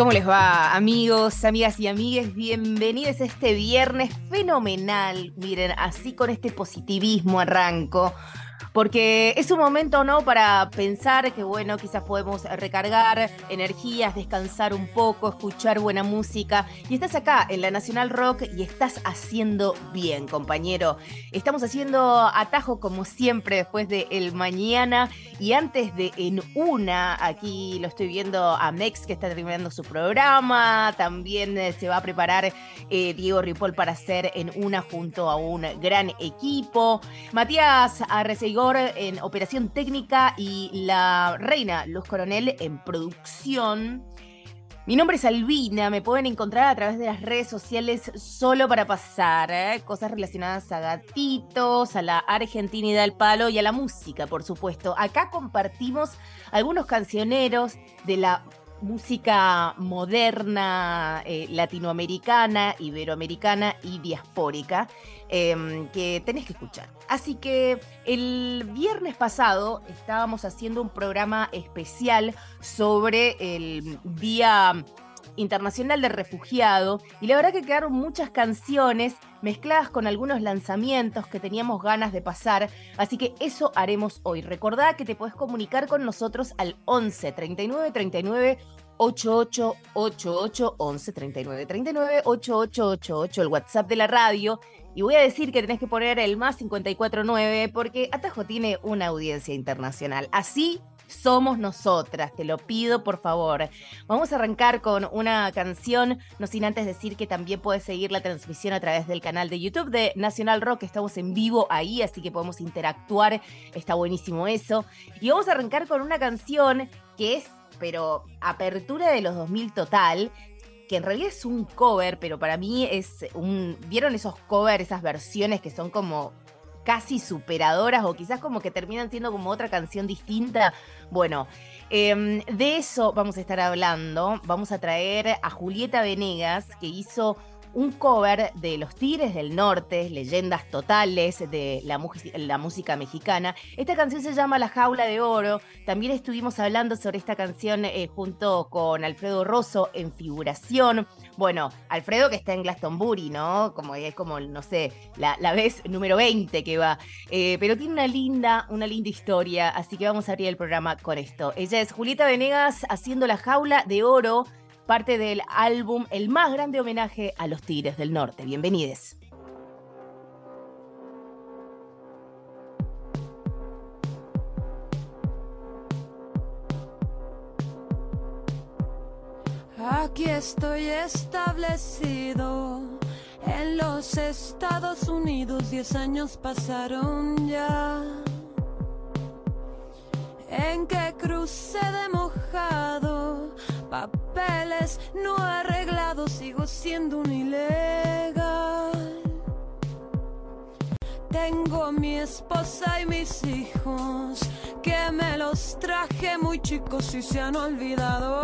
¿Cómo les va, amigos, amigas y amigues? Bienvenidos a este viernes fenomenal. Miren, así con este positivismo arranco porque es un momento, ¿no? Para pensar que, bueno, quizás podemos recargar energías, descansar un poco, escuchar buena música. Y estás acá en la Nacional Rock y estás haciendo bien, compañero. Estamos haciendo atajo como siempre después de el mañana y antes de en una, aquí lo estoy viendo a Mex que está terminando su programa, también eh, se va a preparar eh, Diego Ripoll para hacer en una junto a un gran equipo. Matías En operación técnica y la reina Luz Coronel en producción. Mi nombre es Albina, me pueden encontrar a través de las redes sociales solo para pasar, ¿eh? cosas relacionadas a gatitos, a la argentinidad del palo y a la música, por supuesto. Acá compartimos algunos cancioneros de la música moderna, eh, latinoamericana, iberoamericana y diaspórica em, que tenés que escuchar. Así que el viernes pasado estábamos haciendo un programa especial sobre el Día Internacional del Refugiado y la verdad que quedaron muchas canciones mezcladas con algunos lanzamientos que teníamos ganas de pasar, así que eso haremos hoy. Recordá que te puedes comunicar con nosotros al 11 39 39 8888 11 39 39 8888 el WhatsApp de la radio y voy a decir que tenés que poner el más 549 porque Atajo tiene una audiencia internacional. Así somos nosotras, te lo pido por favor. Vamos a arrancar con una canción, no sin antes decir que también puedes seguir la transmisión a través del canal de YouTube de Nacional Rock, estamos en vivo ahí, así que podemos interactuar, está buenísimo eso. Y vamos a arrancar con una canción que es, pero apertura de los 2000 total, que en realidad es un cover, pero para mí es un... ¿Vieron esos covers, esas versiones que son como casi superadoras o quizás como que terminan siendo como otra canción distinta. Bueno, em, de eso vamos a estar hablando. Vamos a traer a Julieta Venegas, que hizo un cover de Los Tigres del Norte, leyendas totales de la, música mexicana. Esta canción se llama La Jaula de Oro. También estuvimos hablando sobre esta canción eh, junto con Alfredo Rosso en figuración. Bueno, Alfredo que está en Glastonbury, ¿no? Como es como, no sé, la, vez número 20 que va. Eh, pero tiene una linda, una linda historia, así que vamos a abrir el programa con esto. Ella es Julieta Venegas haciendo La Jaula de Oro parte del álbum El más grande homenaje a los Tigres del Norte. Bienvenides. Aquí estoy establecido en los Estados Unidos, diez años pasaron ya. En que crucé de mojado papeles no arreglados, sigo siendo un ilegal. Tengo mi esposa y mis hijos, que me los traje muy chicos y se han olvidado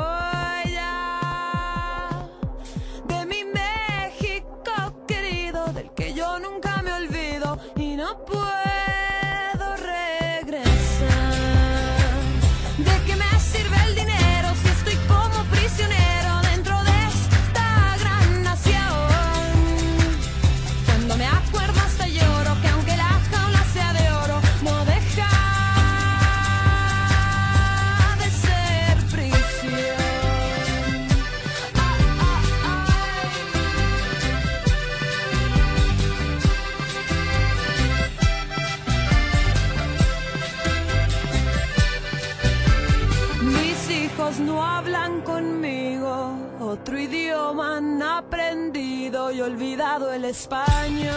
y olvidado el español.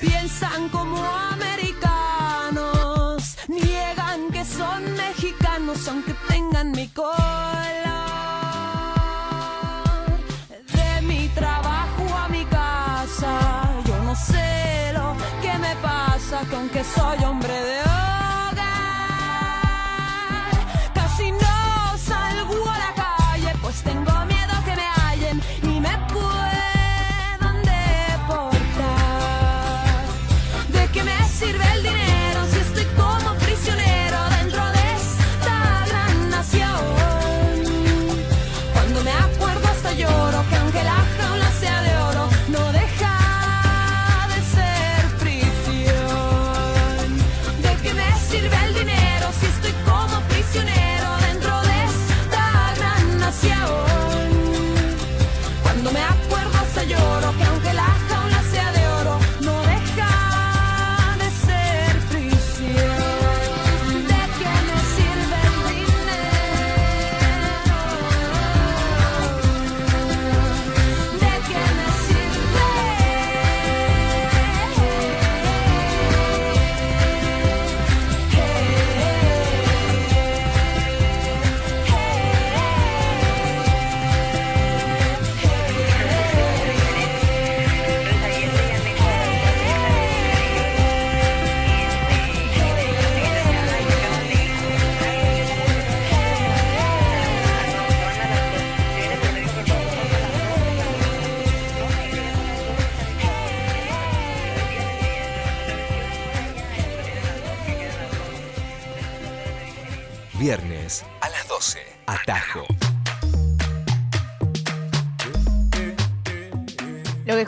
Piensan como americanos, niegan que manos aunque tengan mi color. De mi trabajo a mi casa, yo no sé lo que me pasa, que aunque soy hombre de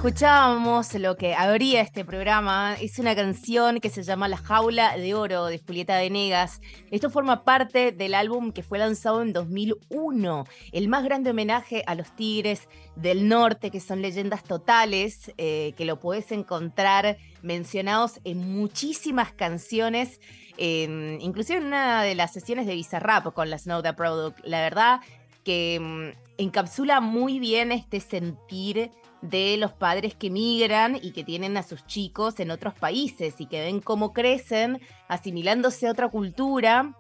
escuchábamos, lo que abría este programa, es una canción que se llama La Jaula de Oro de Julieta Venegas. Esto forma parte del álbum que fue lanzado en 2001, el más grande homenaje a los Tigres del Norte, que son leyendas totales, eh, que lo puedes encontrar mencionados en muchísimas canciones, inclusive en una de las sesiones de Bizarrap con la Snow the Product. La verdad que mm, encapsula muy bien este sentir de los padres que migran y que tienen a sus chicos en otros países y que ven cómo crecen asimilándose a otra cultura,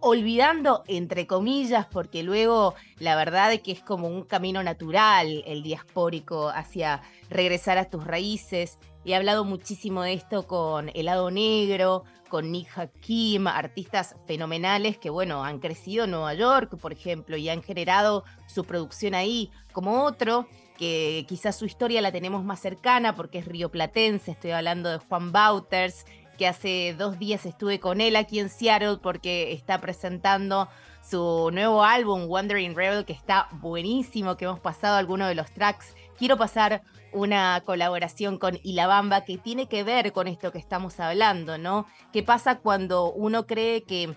olvidando, entre comillas, porque luego la verdad es que es como un camino natural el diaspórico hacia regresar a tus raíces. He hablado muchísimo de esto con Helado Negro, con Nick Hakim, artistas fenomenales que, bueno, han crecido en Nueva York, por ejemplo, y han generado su producción ahí, como otro que quizás su historia la tenemos más cercana porque es rioplatense, estoy hablando de Juan Bauters, que hace dos días estuve con él aquí en Seattle porque está presentando su nuevo álbum, Wandering Rebel, que está buenísimo, que hemos pasado algunos de los tracks. Quiero pasar una colaboración con Ilabamba que tiene que ver con esto que estamos hablando, ¿no? ¿Qué pasa cuando uno cree que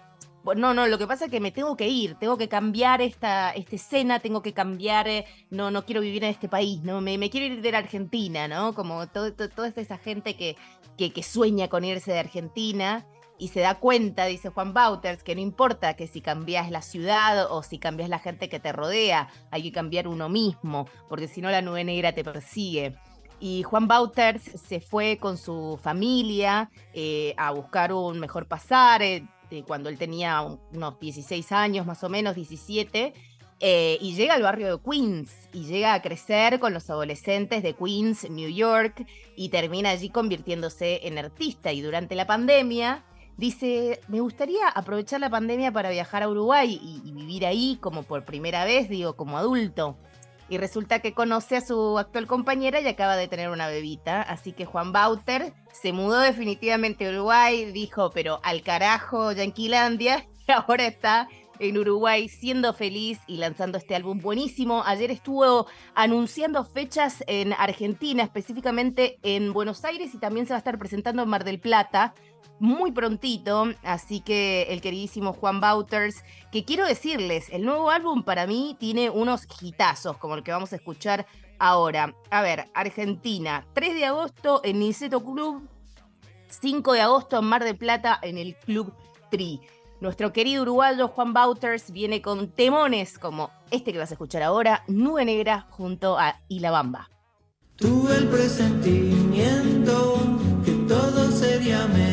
no, no, lo que pasa es que me tengo que ir, tengo que cambiar esta, esta escena, tengo que cambiar, eh, no, no quiero vivir en este país, ¿no? Me, me quiero ir de la Argentina, ¿no? Como todo, toda esa gente que, que, que, sueña con irse de Argentina y se da cuenta, dice Juan Bauters, que no importa que si cambias la ciudad o si cambias la gente que te rodea, hay que cambiar uno mismo, porque si no la nube negra te persigue. Y Juan Bauters se fue con su familia eh, a buscar un mejor pasar, eh, cuando él tenía unos 16 años, más o menos, 17, eh, y llega al barrio de Queens y llega a crecer con los adolescentes de Queens, New York, y termina allí convirtiéndose en artista. Y durante la pandemia dice, me gustaría aprovechar la pandemia para viajar a Uruguay y vivir ahí como por primera vez, digo, como adulto y resulta que conoce a su actual compañera y acaba de tener una bebita. Así que Juan Bauter se mudó definitivamente a Uruguay, dijo, pero al carajo Yanquilandia, y ahora está en Uruguay siendo feliz y lanzando este álbum buenísimo. Ayer estuvo anunciando fechas en Argentina, específicamente en Buenos Aires y también se va a estar presentando en Mar del Plata muy prontito, así que el queridísimo Juan Bauters, que quiero decirles, el nuevo álbum para mí tiene unos hitazos, como el que vamos a escuchar ahora. A ver, Argentina, 3 de agosto en Niceto Club, 5 de agosto en Mar del Plata en el Club Tri. Nuestro querido uruguayo Juan Bauters viene con temones como este que vas a escuchar ahora, Nube Negra junto a Ilabamba. Tuve el presentimiento que todo sería mejor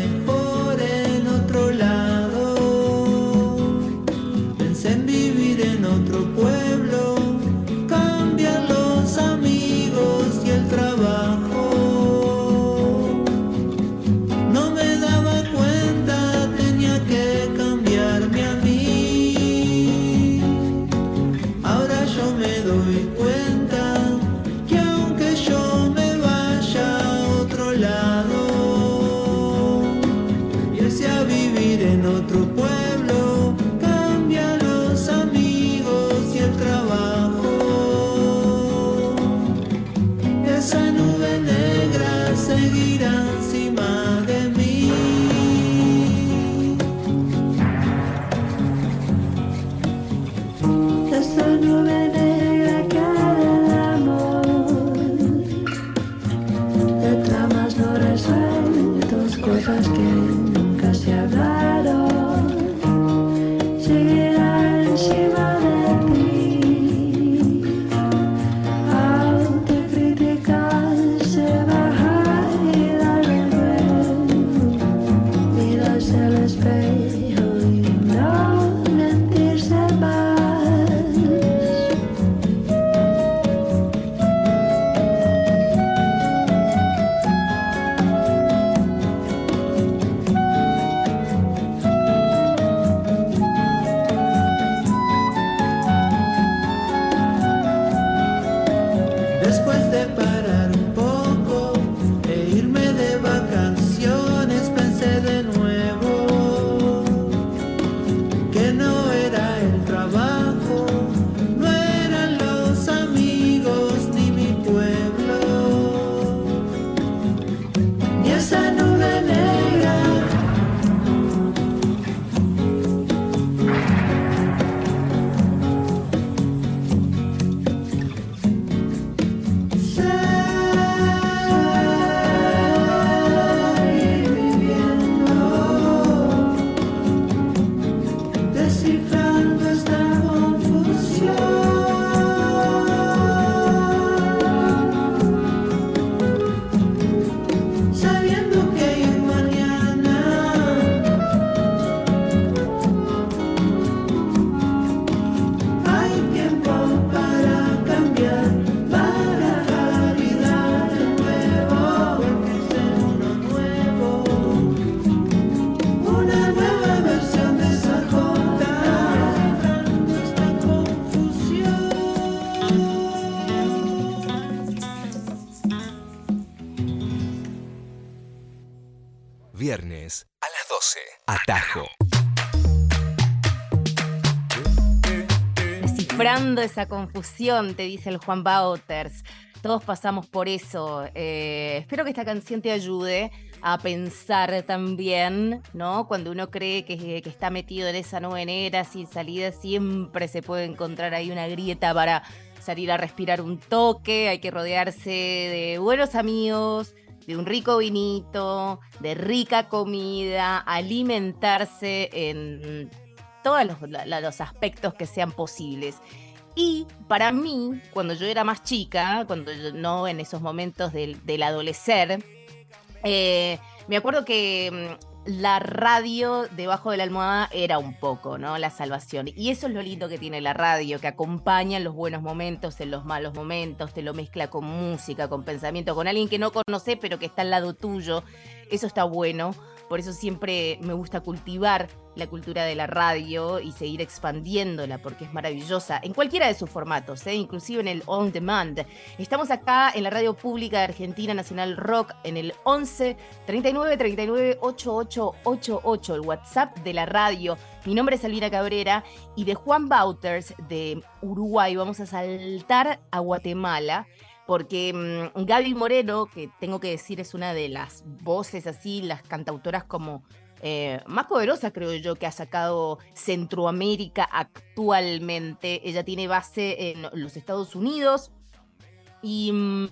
Esa confusión, te dice el Juan Bauters. Todos pasamos por eso. Eh, espero que esta canción te ayude a pensar también, ¿no? Cuando uno cree que, que está metido en esa nube negra sin salida, siempre se puede encontrar ahí una grieta para salir a respirar un toque. Hay que rodearse de buenos amigos, de un rico vinito, de rica comida, alimentarse en todos los, los aspectos que sean posibles. Y para mí, cuando yo era más chica, cuando yo- no en esos momentos del, del adolecer, eh, me acuerdo que mm, la radio debajo de la almohada era un poco, ¿no? La salvación. Y eso es lo lindo que tiene la radio, que acompaña en los buenos momentos, en los malos momentos, te lo mezcla con música, con pensamiento, con alguien que no conoces pero que está al lado tuyo. Eso está bueno. Por eso siempre me gusta cultivar la cultura de la radio y seguir expandiéndola porque es maravillosa en cualquiera de sus formatos, ¿eh? inclusive en el on demand. Estamos acá en la radio pública de Argentina Nacional Rock en el 11 39 39 88 88, el WhatsApp de la radio. Mi nombre es Elvira Cabrera y de Juan Bauters de Uruguay vamos a saltar a Guatemala porque mm, Gaby Moreno, que tengo que decir es una de las voces así, las cantautoras como eh, más poderosas, creo yo, que ha sacado Centroamérica actualmente. Ella tiene base en los Estados Unidos y mm,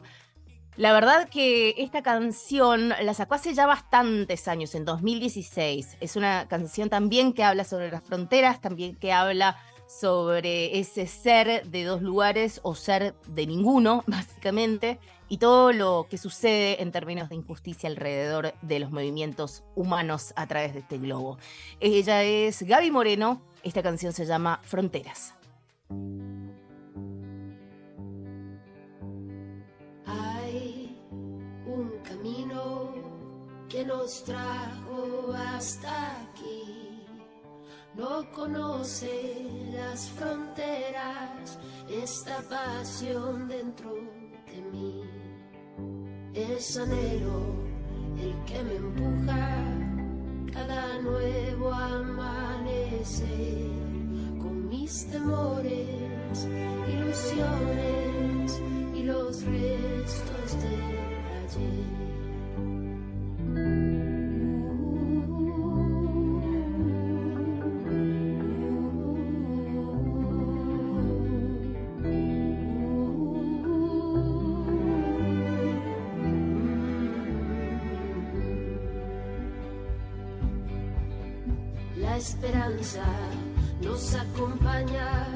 la verdad que esta canción la sacó hace ya bastantes años, en 2016. Es una canción también que habla sobre las fronteras, también que habla sobre ese ser de dos lugares o ser de ninguno, básicamente, y todo lo que sucede en términos de injusticia alrededor de los movimientos humanos a través de este globo. Ella es Gaby Moreno, esta canción se llama Fronteras. Hay un camino que nos trajo hasta aquí. No conoce las fronteras, esta pasión dentro de mí. Es anhelo el que me empuja cada nuevo amanecer con mis temores, ilusiones y los restos del nos acompaña,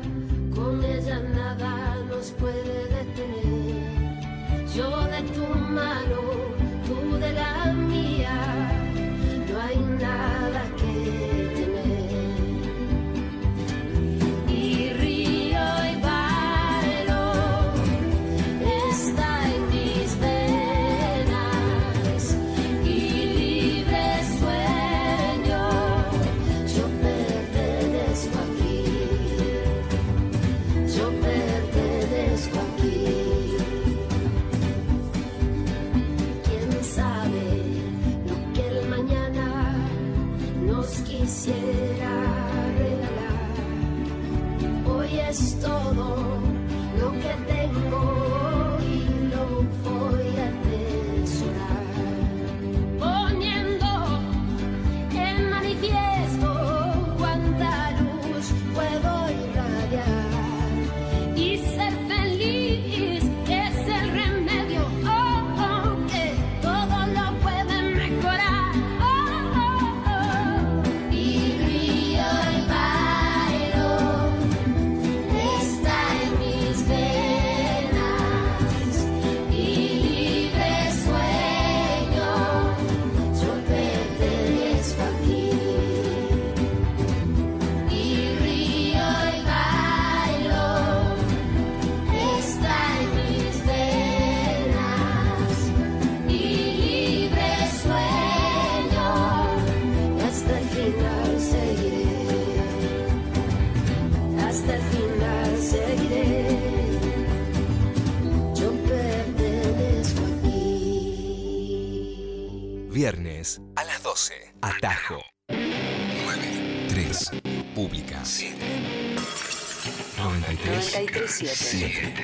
7.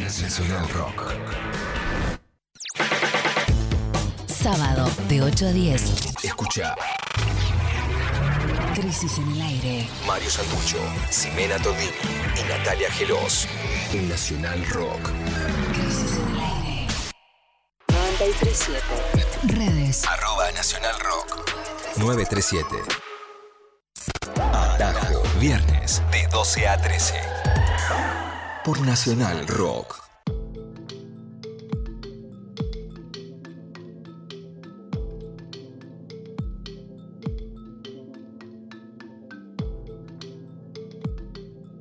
Nacional Rock. Sábado de 8 a 10. Escucha Crisis en el aire. Mario Santucho, Ximena Todini y Natalia Gelos. En Nacional Rock. Crisis en el aire. 93.7. Redes. Arroba Nacional Rock. 937. Atajo. Viernes de 12 a 13. Por Nacional Rock.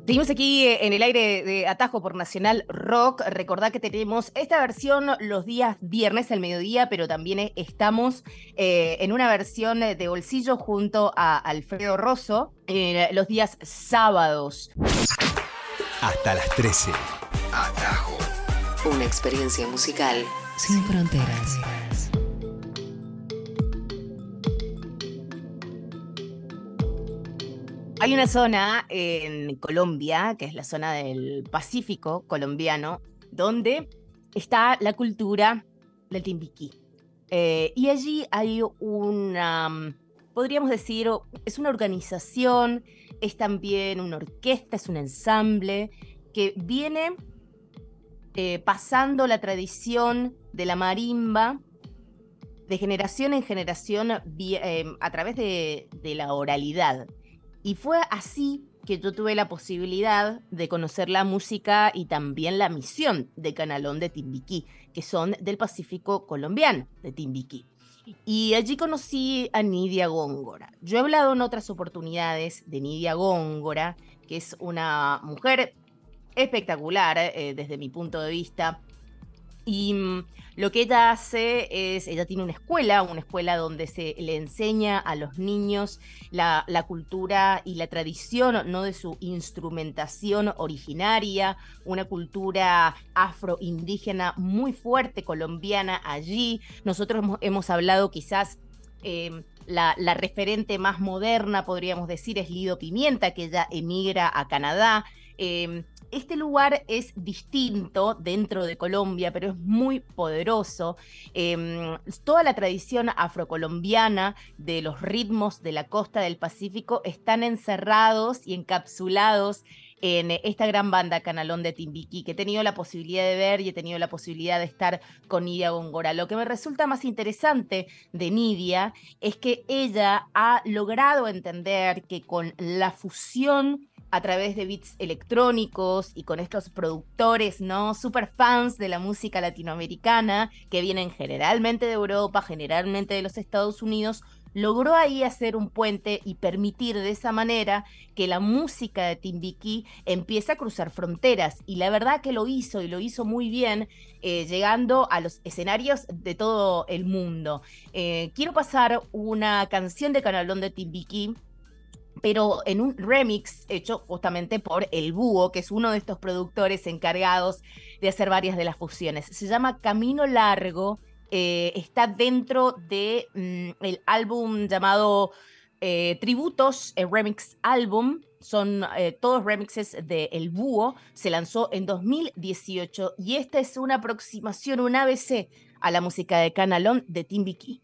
Seguimos aquí eh, en el aire de Atajo por Nacional Rock. Recordad que tenemos esta versión los días viernes al mediodía, pero también eh, estamos eh, en una versión de bolsillo junto a Alfredo Rosso eh, los días sábados. Hasta las 13. Atajo. Una experiencia musical sin fronteras. Hay una zona en Colombia, que es la zona del Pacífico colombiano, donde está la cultura del timbiquí. Eh, y allí hay una, mm, podríamos decir, es una organización, es también una orquesta, es un ensamble que viene eh, pasando la tradición de la marimba de generación en generación eh, a través de, de la oralidad. Y fue así que yo tuve la posibilidad de conocer la música y también la misión de Canalón de Timbiquí, que son del Pacífico colombiano de Timbiquí. Y allí conocí a Nidia Góngora. Yo he hablado en otras oportunidades de Nidia Góngora, que es una mujer espectacular eh, desde mi punto de vista. Y mm, lo que ella hace es, ella tiene una escuela, una escuela donde se le enseña a los niños la, cultura y la tradición, no de su instrumentación originaria, una cultura afroindígena muy fuerte, colombiana allí. Nosotros hemos, hablado quizás... eh, la, referente más moderna, podríamos decir, es Lido Pimienta, que ella emigra a Canadá. Eh, este lugar es distinto dentro de Colombia, pero es muy poderoso. Eh, toda la tradición afrocolombiana de los ritmos de la costa del Pacífico están encerrados y encapsulados en esta gran banda Canalón de Timbiquí, que he tenido la posibilidad de ver y he tenido la posibilidad de estar con Nidia Góngora. Lo que me resulta más interesante de Nidia es que ella ha logrado entender que con la fusión a través de beats electrónicos y con estos productores, ¿no? Super fans de la música latinoamericana que vienen generalmente de Europa, generalmente de los Estados Unidos, logró ahí hacer un puente y permitir de esa manera que la música de Timbiquí empiece a cruzar fronteras. Y la verdad que lo hizo y lo hizo muy bien, eh, llegando a los escenarios de todo el mundo. Eh, quiero pasar una canción de Canalón de Timbiquí pero en un remix hecho justamente por El Búho, que es uno de estos productores encargados de hacer varias de las fusiones. Se llama Camino Largo, eh, está dentro de mm, el álbum llamado eh, Tributos, el remix álbum. Son eh, todos remixes de El Búho, se lanzó en 2018 y esta es una aproximación, un ABC a la música de Canalón de Timbiquí.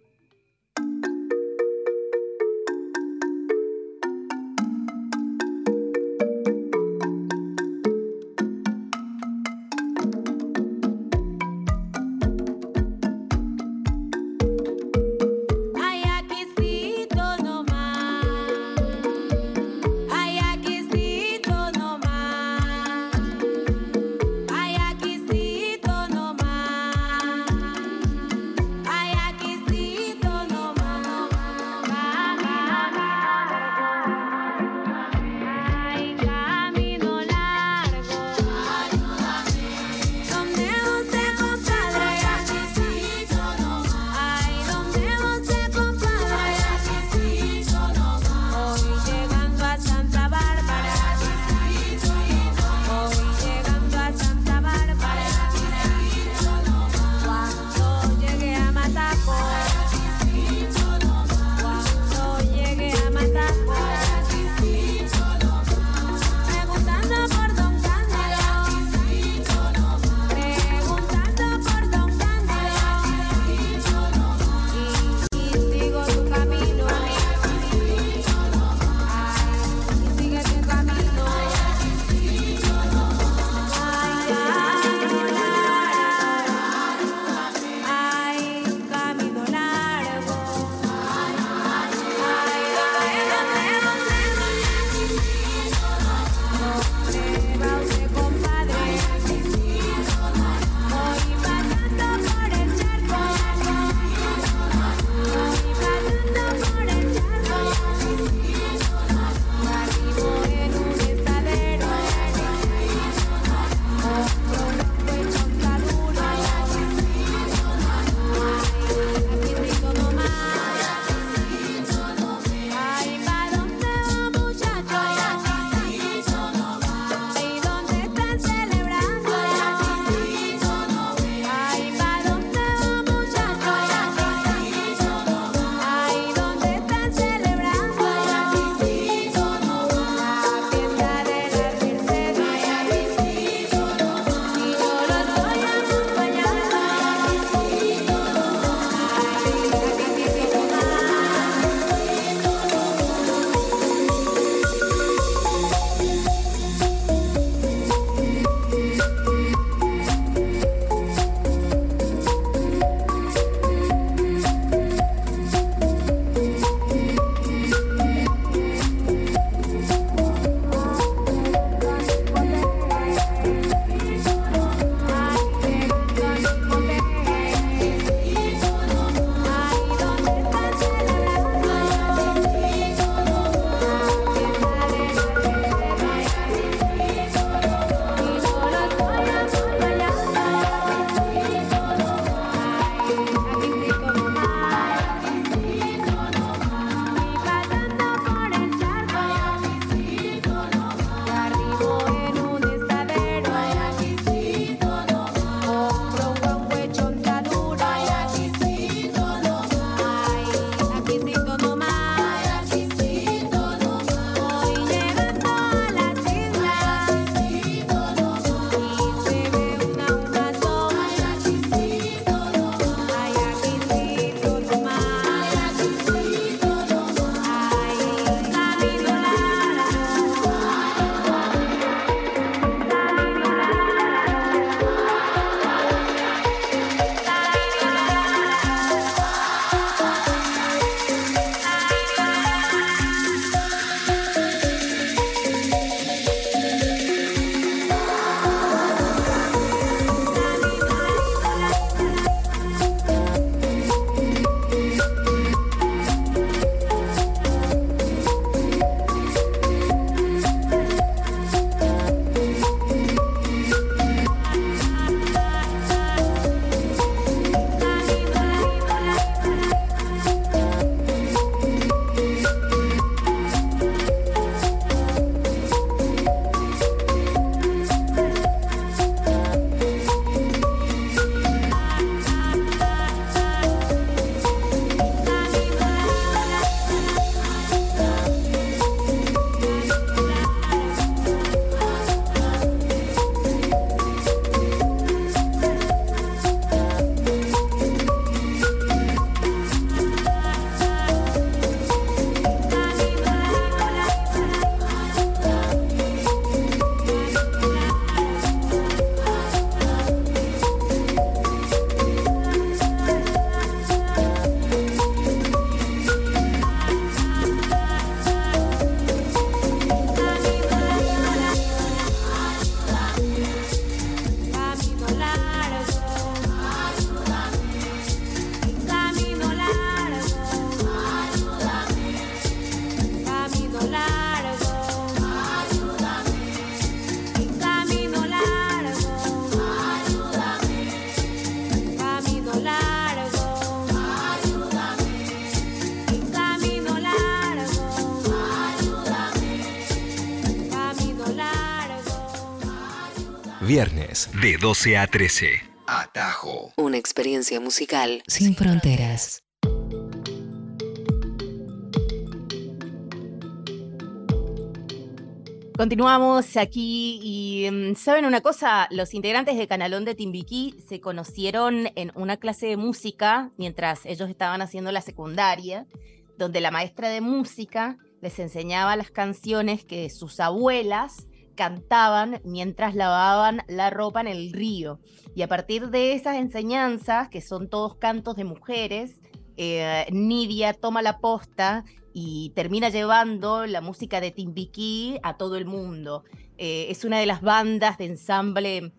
De 12 a 13. Atajo. Una experiencia musical sin fronteras. Continuamos aquí y mm, saben una cosa, los integrantes de Canalón de Timbiquí se conocieron en una clase de música mientras ellos estaban haciendo la secundaria, donde la maestra de música les enseñaba las canciones que sus abuelas cantaban mientras lavaban la ropa en el río. Y a partir de esas enseñanzas, que son todos cantos de mujeres, eh, Nidia toma la posta y termina llevando la música de Timbiquí a todo el mundo. Eh, es una de las bandas de ensamble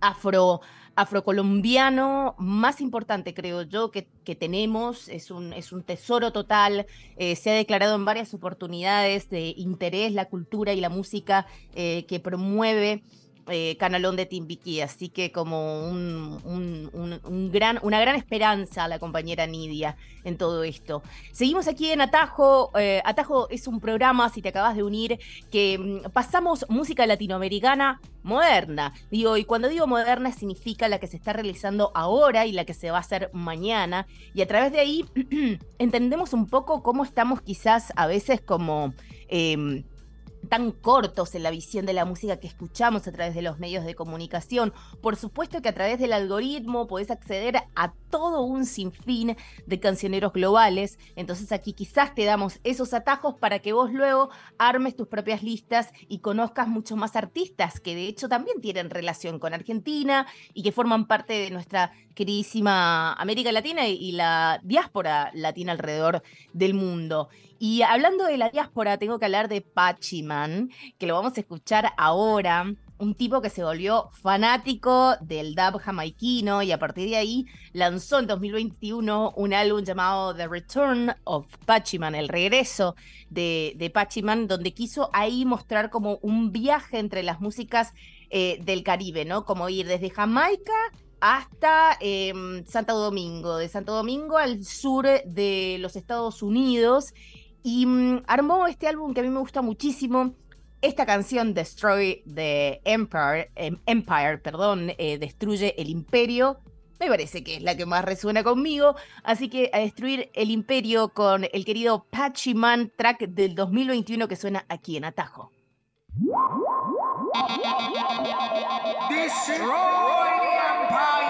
afro, afrocolombiano más importante, creo yo, que, que tenemos. Es un, es un tesoro total. Eh, se ha declarado en varias oportunidades de interés la cultura y la música eh, que promueve eh, Canalón de Timbiquí, así que como un, gran, una gran esperanza a la compañera Nidia en todo esto. Seguimos aquí en Atajo. eh, Atajo es un programa, si te acabas de unir, que mm, pasamos música latinoamericana moderna. Digo, y cuando digo moderna significa la que se está realizando ahora y la que se va a hacer mañana. Y a través de ahí entendemos un poco cómo estamos quizás a veces como... em, tan cortos en la visión de la música que escuchamos a través de los medios de comunicación. Por supuesto que a través del algoritmo podés acceder a todo un sinfín de cancioneros globales. Entonces aquí quizás te damos esos atajos para que vos luego armes tus propias listas y conozcas mucho más artistas que de hecho también tienen relación con Argentina y que forman parte de nuestra queridísima América Latina y la diáspora latina alrededor del mundo. Y hablando de la diáspora, tengo que hablar de Pachiman, que lo vamos a escuchar ahora. Un tipo que se volvió fanático del dub jamaiquino y a partir de ahí lanzó en 2021 un álbum llamado The Return of Pachiman, el regreso de, de Pachiman, donde quiso ahí mostrar como un viaje entre las músicas eh, del Caribe, ¿no? Como ir desde Jamaica hasta em, Santo Domingo, de Santo Domingo al sur de los Estados Unidos y mm, armó este álbum que a mí me gusta muchísimo. Esta canción, Destroy the Empire, em, Empire perdón, eh, Destruye el Imperio, me parece que es la que más resuena conmigo. Así que a destruir el imperio con el querido Patchy Man track del 2021 que suena aquí en Atajo. Destroy the Empire.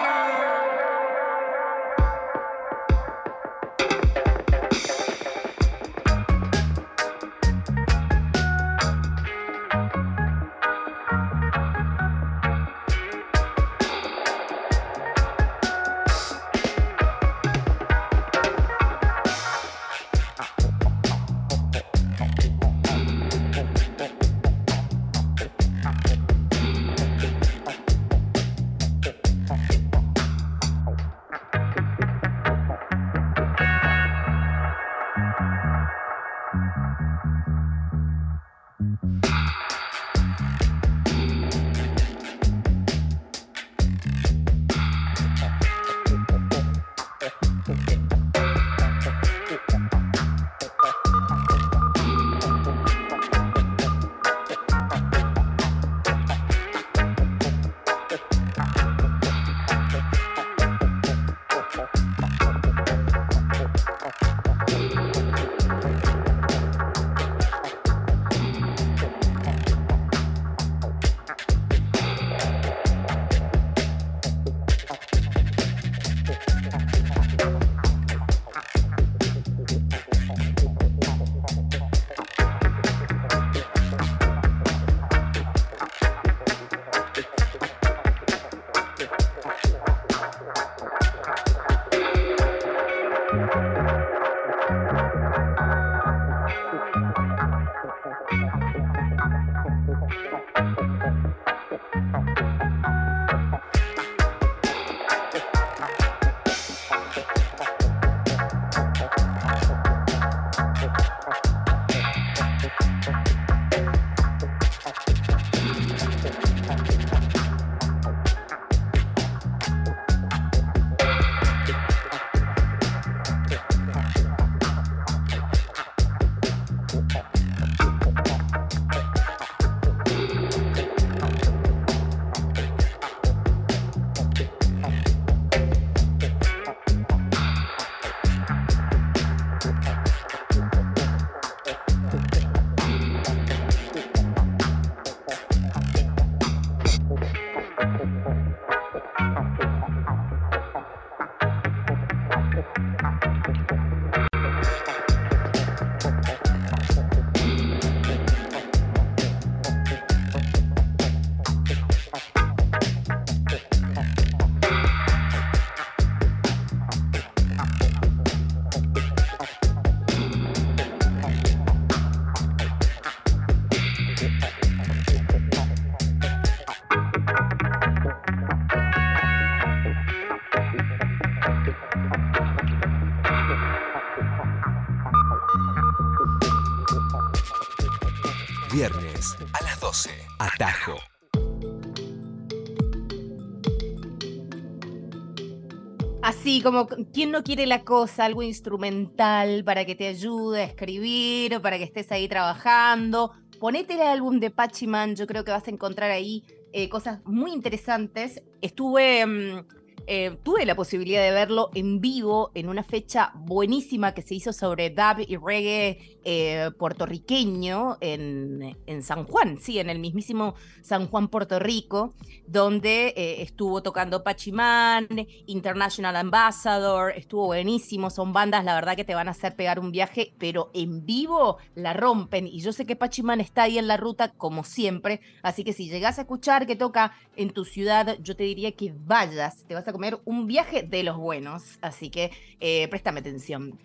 Como quien no quiere la cosa, algo instrumental para que te ayude a escribir, o para que estés ahí trabajando. Ponete el álbum de Pachiman, yo creo que vas a encontrar ahí eh, cosas muy interesantes. Estuve, mm, eh, tuve la posibilidad de verlo en vivo en una fecha buenísima que se hizo sobre dub y reggae eh, puertorriqueño en, en San Juan, sí, en el mismísimo San Juan, Puerto Rico, donde eh, estuvo tocando Pachimán, International Ambassador, estuvo buenísimo, son bandas, la verdad que te van a hacer pegar un viaje, pero en vivo la rompen, y yo sé que Pachimán está ahí en la ruta como siempre, así que si llegas a escuchar que toca en tu ciudad, yo te diría que vayas, te vas a un viaje de los buenos, así que eh, préstame atención.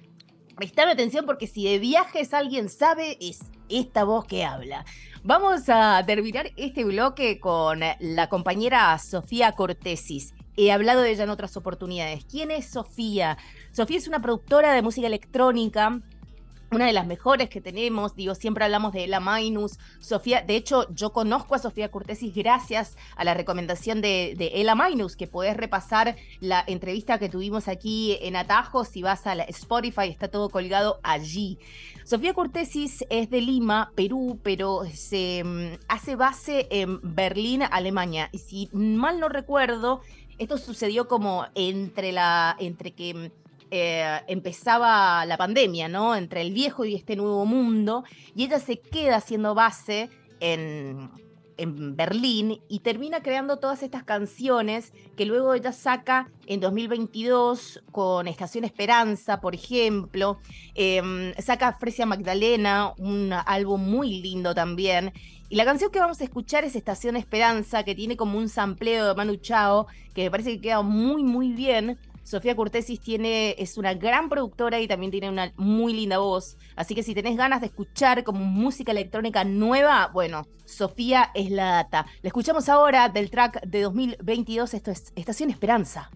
Prestame atención porque si de viajes alguien sabe, es esta voz que habla. Vamos a terminar este bloque con la compañera Sofía Cortesis. He hablado de ella en otras oportunidades. ¿Quién es Sofía? Sofía es una productora de música electrónica una de las mejores que tenemos, digo, siempre hablamos de Ela Minus, Sofía, de hecho yo conozco a Sofía Cortesis gracias a la recomendación de, de Ela Minus, que podés repasar la entrevista que tuvimos aquí en Atajo, si vas a la Spotify está todo colgado allí. Sofía Cortesis es de Lima, Perú, pero se mm, hace base en Berlín, Alemania, y si mal no recuerdo, esto sucedió como entre la, entre que mm, eh, empezaba la pandemia, ¿no? Entre el viejo y este nuevo mundo, y ella se queda haciendo base en, en Berlín y termina creando todas estas canciones que luego ella saca en 2022 con Estación Esperanza, por ejemplo. Eh, saca Fresia Magdalena, un álbum muy lindo también. Y la canción que vamos a escuchar es Estación Esperanza, que tiene como un sampleo de Manu Chao, que me parece que queda muy, muy bien. Sofía Cortesis tiene, es una gran productora y también tiene una muy linda voz. Así que si tenés ganas de escuchar como música electrónica nueva, bueno, Sofía es la data. La escuchamos ahora del track de 2022, esto es Estación Esperanza.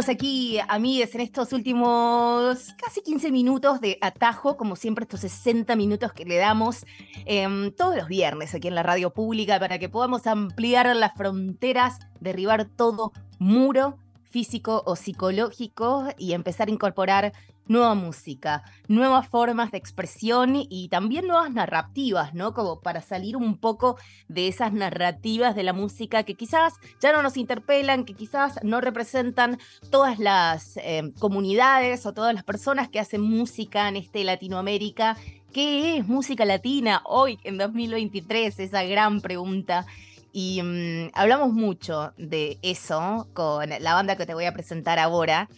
Seguimos aquí, amigues, en estos últimos casi 15 minutos de atajo, como siempre, estos 60 minutos que le damos em, todos los viernes aquí en la radio pública para que podamos ampliar las fronteras, derribar todo muro físico o psicológico y empezar a incorporar nueva música, nuevas formas de expresión y también nuevas narrativas, ¿no? Como para salir un poco de esas narrativas de la música que quizás ya no nos interpelan, que quizás no representan todas las eh, comunidades o todas las personas que hacen música en este Latinoamérica. ¿Qué es música latina hoy en 2023? Esa gran pregunta. Y mm, hablamos mucho de eso con la banda que te voy a presentar ahora.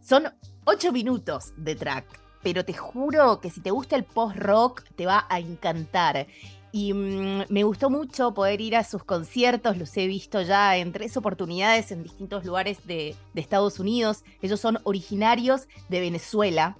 Son ocho minutos de track, pero te juro que si te gusta el post-rock te va a encantar. Y mm, me gustó mucho poder ir a sus conciertos, los he visto ya en tres oportunidades en distintos lugares de, de Estados Unidos. Ellos son originarios de Venezuela,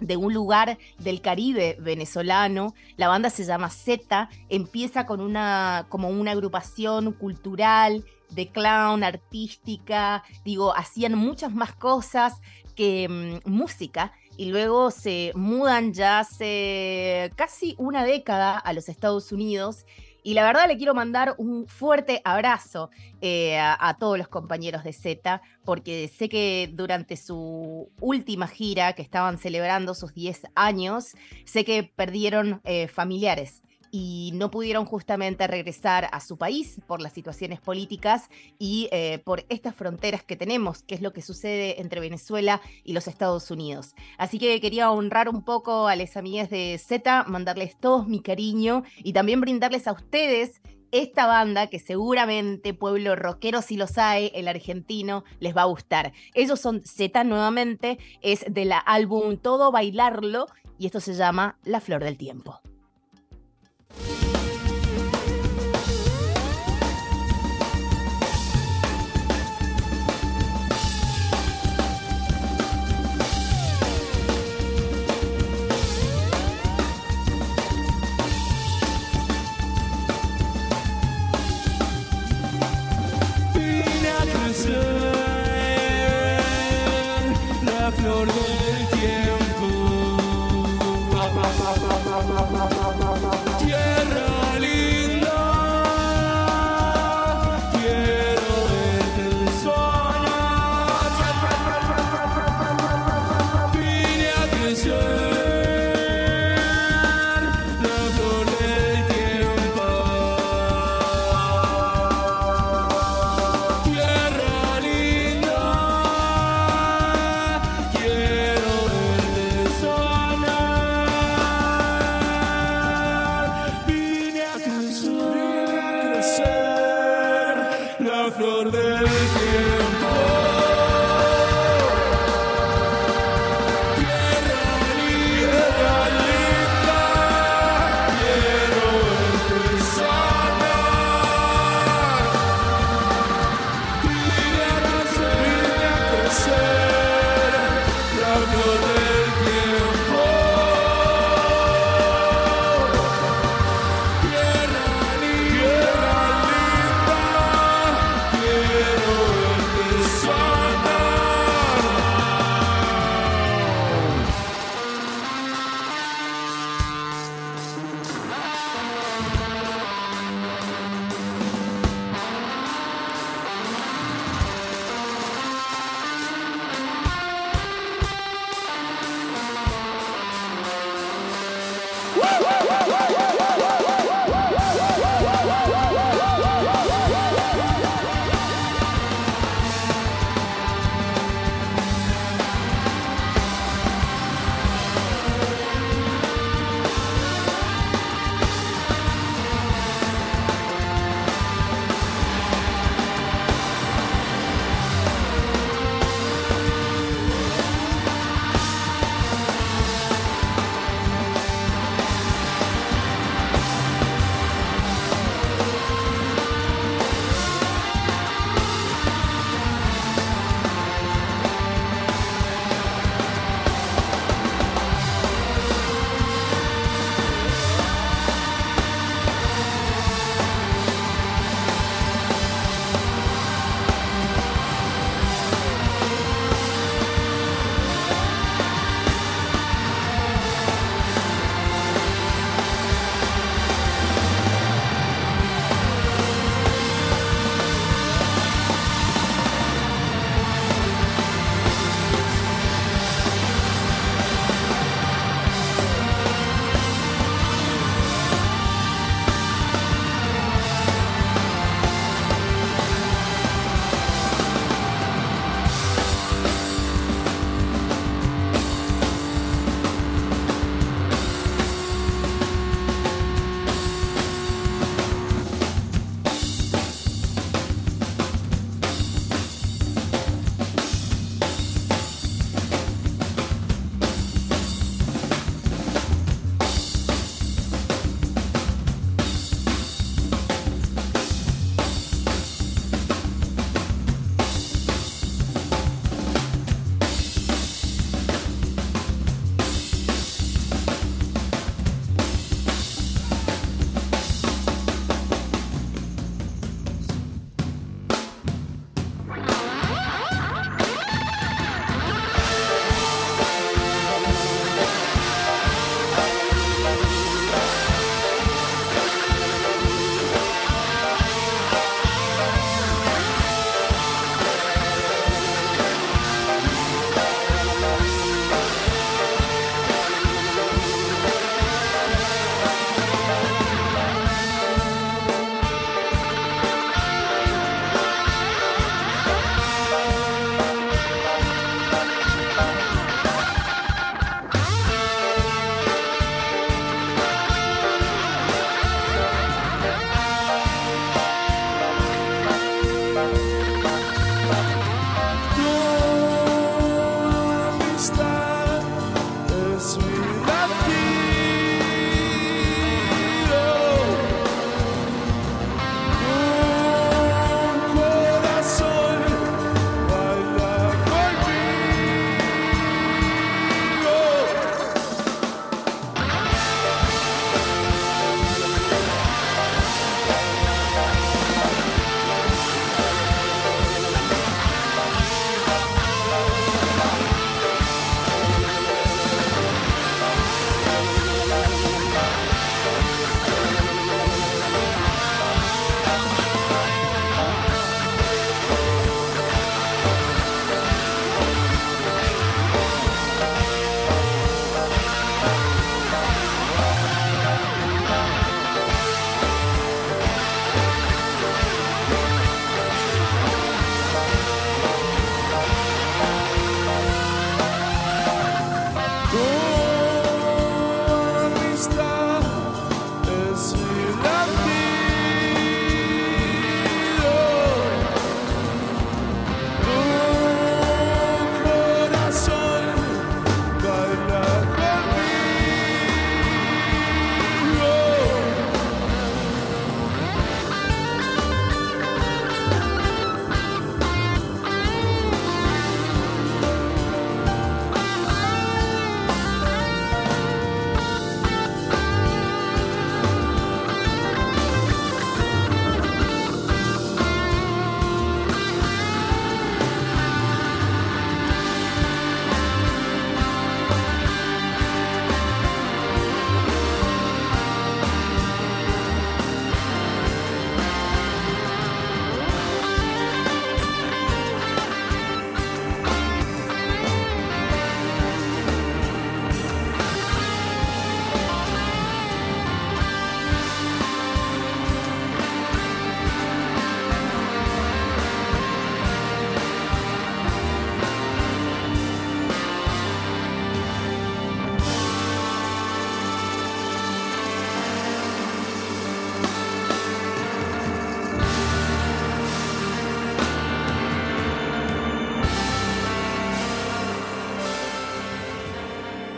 de un lugar del Caribe venezolano. La banda se llama Z, empieza con una como una agrupación cultural de clown, artística, digo, hacían muchas más cosas que mm, música y luego se mudan ya hace casi una década a los Estados Unidos y la verdad le quiero mandar un fuerte abrazo eh, a, todos los compañeros de Z, porque sé que durante su última gira, que estaban celebrando sus 10 años, sé que perdieron eh, familiares y no pudieron justamente regresar a su país por las situaciones políticas y eh, por estas fronteras que tenemos, que es lo que sucede entre Venezuela y los Estados Unidos. Así que quería honrar un poco a las amigas de Z, mandarles todos mi cariño y también brindarles a ustedes esta banda que seguramente pueblo rockero si los hay, el argentino les va a gustar. Ellos son Z nuevamente, es del álbum Todo Bailarlo y esto se llama La Flor del Tiempo.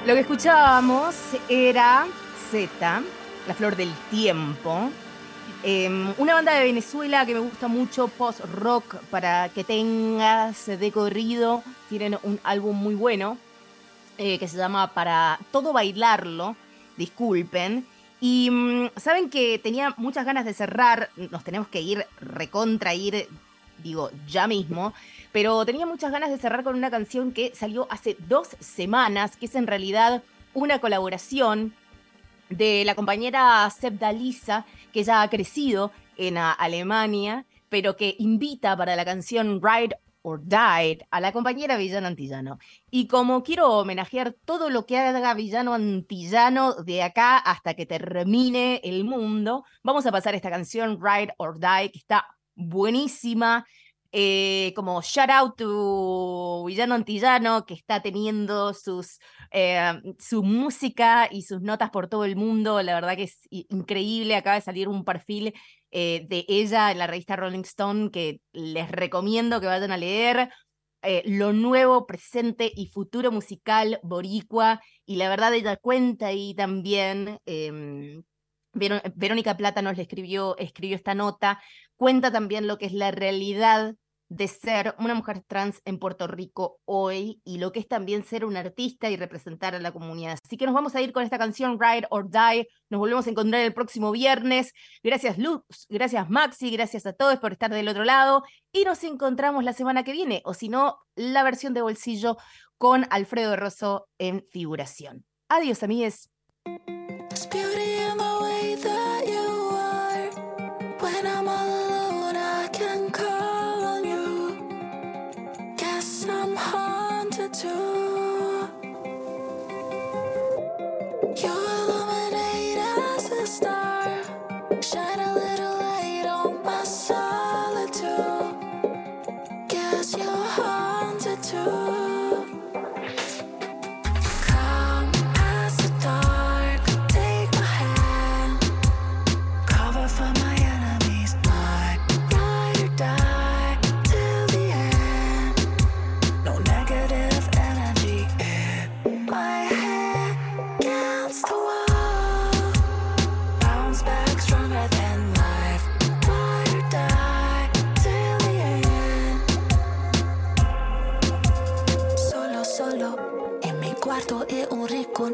Lo que escuchábamos era Z, La Flor del Tiempo. Eh, una banda de Venezuela que me gusta mucho, post-rock, para que tengas de corrido. Tienen un álbum muy bueno eh, que se llama Para Todo Bailarlo. Disculpen. Y mm, saben que tenía muchas ganas de cerrar. Nos tenemos que ir recontra, ir, digo, ya mismo. Pero tenía muchas ganas de cerrar con una canción que salió hace dos semanas, que es en realidad una colaboración de la compañera Sebda Lisa, que ya ha crecido en ah, Alemania, pero que invita para la canción Ride or Die a la compañera Villano Antillano. Y como quiero homenajear todo lo que haga Villano Antillano de acá hasta que termine el mundo, vamos a pasar esta canción Ride or Die, que está buenísima. eh, como shout out to Villano Antillano, que está teniendo sus, eh, su música y sus notas por todo el mundo. La verdad que es increíble. Acaba de salir un perfil eh, de ella en la revista Rolling Stone que les recomiendo que vayan a leer. lo nuevo, presente y futuro musical boricua. Y la verdad ella cuenta ahí también. Veró- Verónica Plata nos escribió, escribió esta nota, cuenta también lo que es la realidad de ser una mujer trans en Puerto Rico hoy y lo que es también ser un artista y representar a la comunidad. Así que nos vamos a ir con esta canción Ride or Die. Nos volvemos a encontrar el próximo viernes. Gracias Luz, gracias Maxi, gracias a todos por estar del otro lado y nos encontramos la semana que viene o si no, la versión de bolsillo con Alfredo Rosso en figuración. Adiós, amigues.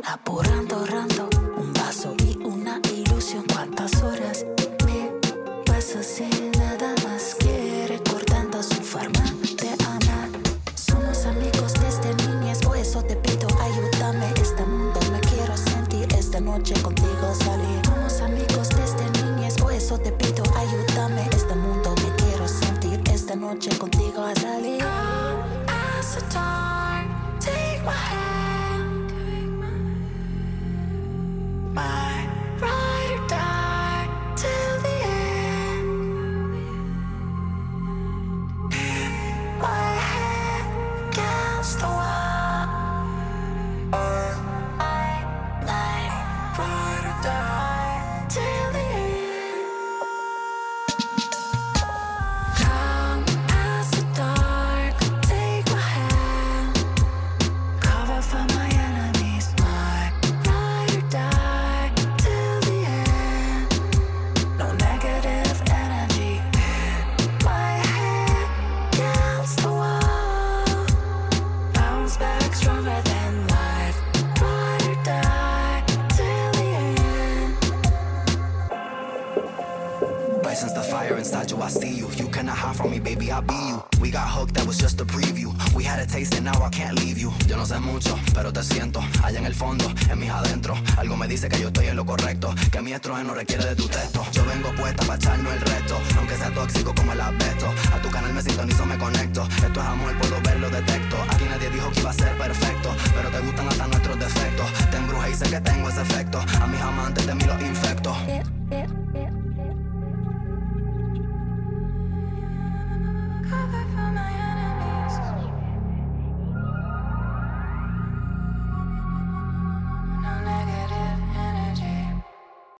Apurando,